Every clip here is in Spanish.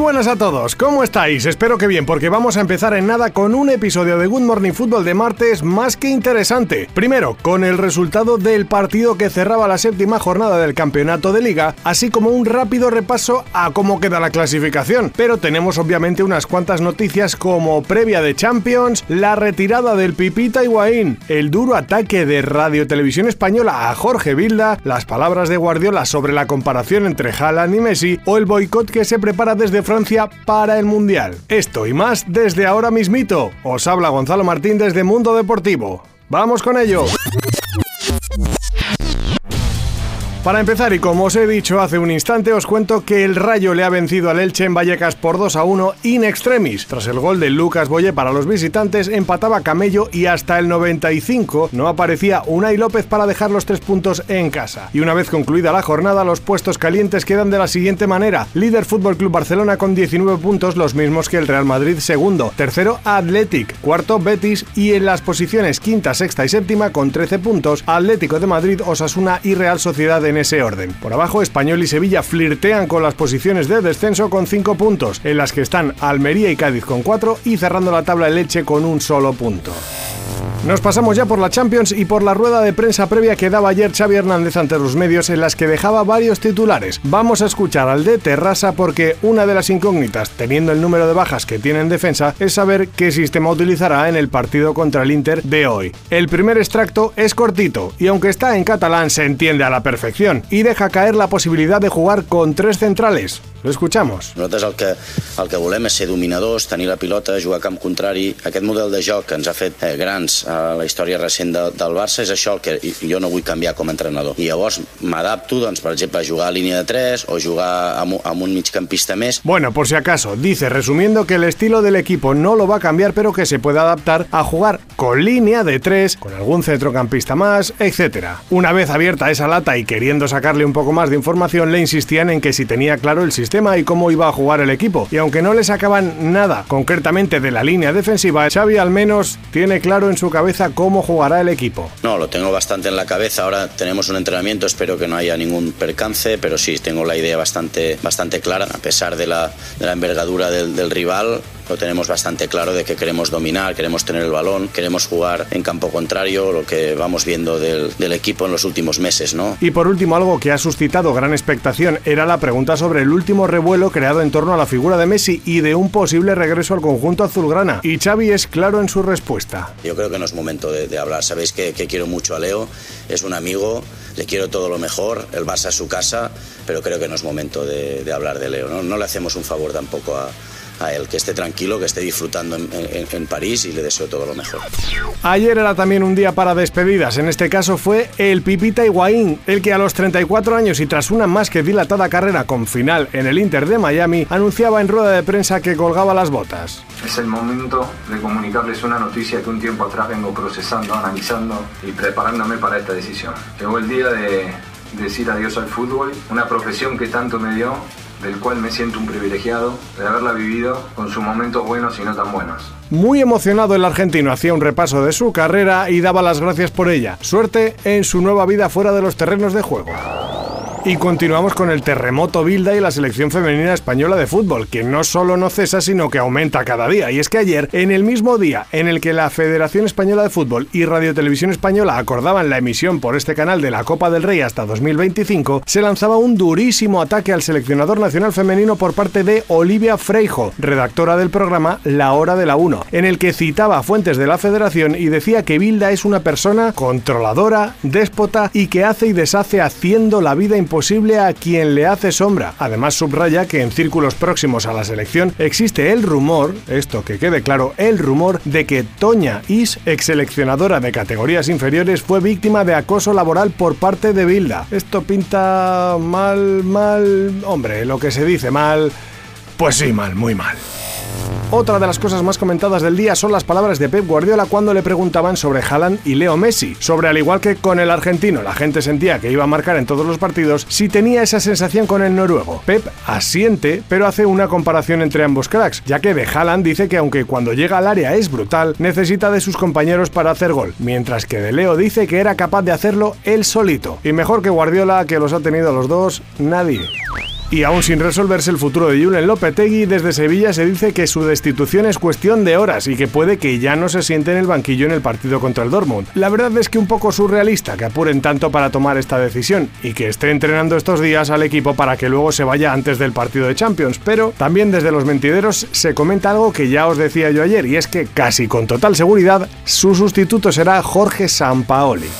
Buenas a todos, ¿cómo estáis? Espero que bien, porque vamos a empezar en nada con un episodio de Good Morning Football de martes más que interesante. Primero, con el resultado del partido que cerraba la séptima jornada del campeonato de liga, así como un rápido repaso a cómo queda la clasificación. Pero tenemos obviamente unas cuantas noticias como previa de Champions, la retirada del Pipita Higuaín, el duro ataque de Radio Televisión Española a Jorge Vilda, las palabras de Guardiola sobre la comparación entre Haaland y Messi o el boicot que se prepara desde de Francia para el Mundial. Esto y más desde ahora mismito. Os habla Gonzalo Martín desde Mundo Deportivo. ¡Vamos con ello! Para empezar, y como os he dicho hace un instante, os cuento que el Rayo le ha vencido al Elche en Vallecas por 2 a 1 in extremis. Tras el gol de Lucas Boye para los visitantes, empataba Camello y hasta el 95 no aparecía Unai López para dejar los tres puntos en casa. Y una vez concluida la jornada, los puestos calientes quedan de la siguiente manera. Líder Fútbol Club Barcelona con 19 puntos, los mismos que el Real Madrid segundo. Tercero, Athletic. Cuarto, Betis. Y en las posiciones quinta, sexta y séptima con 13 puntos, Atlético de Madrid, Osasuna y Real Sociedad de en ese orden. Por abajo, Español y Sevilla flirtean con las posiciones de descenso con 5 puntos, en las que están Almería y Cádiz con 4 y cerrando la tabla leche con un solo punto. Nos pasamos ya por la Champions y por la rueda de prensa previa que daba ayer Xavi Hernández ante los medios en las que dejaba varios titulares. Vamos a escuchar al de Terrassa porque una de las incógnitas, teniendo el número de bajas que tiene en defensa, es saber qué sistema utilizará en el partido contra el Inter de hoy. El primer extracto es cortito y aunque está en catalán se entiende a la perfección y deja caer la posibilidad de jugar con tres centrales. Lo escuchamos. Nosaltres el que, el que volem és ser dominadors, tenir la pilota, jugar a camp contrari. Aquest model de joc que ens ha fet eh, grans a la història recent de, del Barça és això el que jo no vull canviar com a entrenador. I llavors m'adapto, doncs, per exemple, a jugar a línia de 3 o jugar amb, amb un migcampista més. Bueno, por si acaso, dice resumiendo que el estilo del equipo no lo va a cambiar, pero que se puede adaptar a jugar con línea de 3, con algún centrocampista más, etc. Una vez abierta esa lata y queriendo sacarle un poco más de información, le insistían en que si tenía claro el sistema sistema y cómo iba a jugar el equipo. Y aunque no le sacaban nada concretamente de la línea defensiva, Xavi al menos tiene claro en su cabeza cómo jugará el equipo. No, lo tengo bastante en la cabeza. Ahora tenemos un entrenamiento, espero que no haya ningún percance, pero sí, tengo la idea bastante, bastante clara. A pesar de la, de la envergadura del, del rival, lo tenemos bastante claro de que queremos dominar, queremos tener el balón, queremos jugar en campo contrario, lo que vamos viendo del, del, equipo en los últimos meses, ¿no? Y por último, algo que ha suscitado gran expectación era la pregunta sobre el último revuelo creado en torno a la figura de Messi y de un posible regreso al conjunto azulgrana. Y Xavi es claro en su respuesta. Yo creo que no es momento de, de hablar. Sabéis que, que quiero mucho a Leo, es un amigo, le quiero todo lo mejor, el Barça a su casa, pero creo que no es momento de, de hablar de Leo. ¿no? no le hacemos un favor tampoco a a él, que esté tranquilo, que esté disfrutando en, en, en, París y le deseo todo lo mejor. Ayer era también un día para despedidas, en este caso fue el Pipita Higuaín, el que a los 34 años y tras una más que dilatada carrera con final en el Inter de Miami, anunciaba en rueda de prensa que colgaba las botas. Es el momento de comunicarles una noticia que un tiempo atrás vengo procesando, analizando y preparándome para esta decisión. Llegó el día de decir adiós al fútbol, una profesión que tanto me dio del cual me siento un privilegiado de haberla vivido con sus momentos buenos y no tan buenos. Muy emocionado el argentino hacía un repaso de su carrera y daba las gracias por ella. Suerte en su nueva vida fuera de los terrenos de juego. Y continuamos con el terremoto Bilda y la selección femenina española de fútbol, que no solo no cesa, sino que aumenta cada día. Y es que ayer, en el mismo día en el que la Federación Española de Fútbol y Radio Televisión Española acordaban la emisión por este canal de la Copa del Rey hasta 2025, se lanzaba un durísimo ataque al seleccionador nacional femenino por parte de Olivia Freijo, redactora del programa La Hora de la 1, en el que citaba fuentes de la Federación y decía que Bilda es una persona controladora, déspota y que hace y deshace haciendo la vida imposible posible a quien le hace sombra. Además subraya que en círculos próximos a la selección existe el rumor, esto que quede claro, el rumor de que Toña Is, ex seleccionadora de categorías inferiores, fue víctima de acoso laboral por parte de Bilda. Esto pinta mal, mal, hombre, lo que se dice mal, pues sí, mal, muy mal. Otra de las cosas más comentadas del día son las palabras de Pep Guardiola cuando le preguntaban sobre Haaland y Leo Messi, sobre al igual que con el argentino la gente sentía que iba a marcar en todos los partidos, si tenía esa sensación con el noruego. Pep asiente, pero hace una comparación entre ambos cracks, ya que de Haaland dice que aunque cuando llega al área es brutal, necesita de sus compañeros para hacer gol, mientras que de Leo dice que era capaz de hacerlo él solito. Y mejor que Guardiola, que los ha tenido los dos, nadie. Y aún sin resolverse el futuro de Julen Lopetegui, desde Sevilla se dice que su destitución es cuestión de horas y que puede que ya no se siente en el banquillo en el partido contra el Dortmund. La verdad es que un poco surrealista que apuren tanto para tomar esta decisión y que esté entrenando estos días al equipo para que luego se vaya antes del partido de Champions, pero también desde los mentideros se comenta algo que ya os decía yo ayer y es que casi con total seguridad su sustituto será Jorge Sampaoli.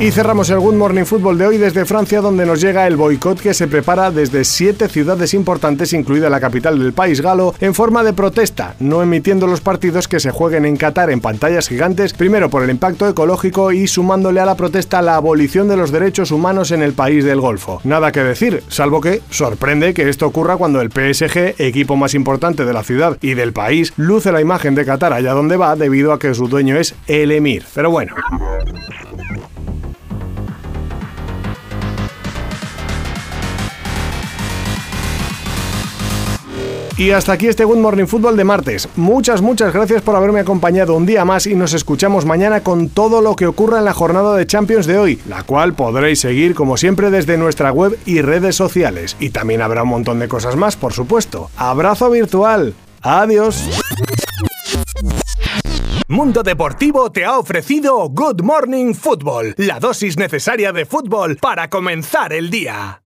Y cerramos el Good Morning Football de hoy desde Francia, donde nos llega el boicot que se prepara desde siete ciudades importantes, incluida la capital del país galo, en forma de protesta, no emitiendo los partidos que se jueguen en Qatar en pantallas gigantes, primero por el impacto ecológico y sumándole a la protesta la abolición de los derechos humanos en el país del Golfo. Nada que decir, salvo que sorprende que esto ocurra cuando el PSG, equipo más importante de la ciudad y del país, luce la imagen de Qatar allá donde va debido a que su dueño es el Emir. Pero bueno. Y hasta aquí este Good Morning Football de martes. Muchas, muchas gracias por haberme acompañado un día más y nos escuchamos mañana con todo lo que ocurra en la jornada de Champions de hoy, la cual podréis seguir como siempre desde nuestra web y redes sociales. Y también habrá un montón de cosas más, por supuesto. Abrazo virtual. Adiós. Mundo Deportivo te ha ofrecido Good Morning Football, la dosis necesaria de fútbol para comenzar el día.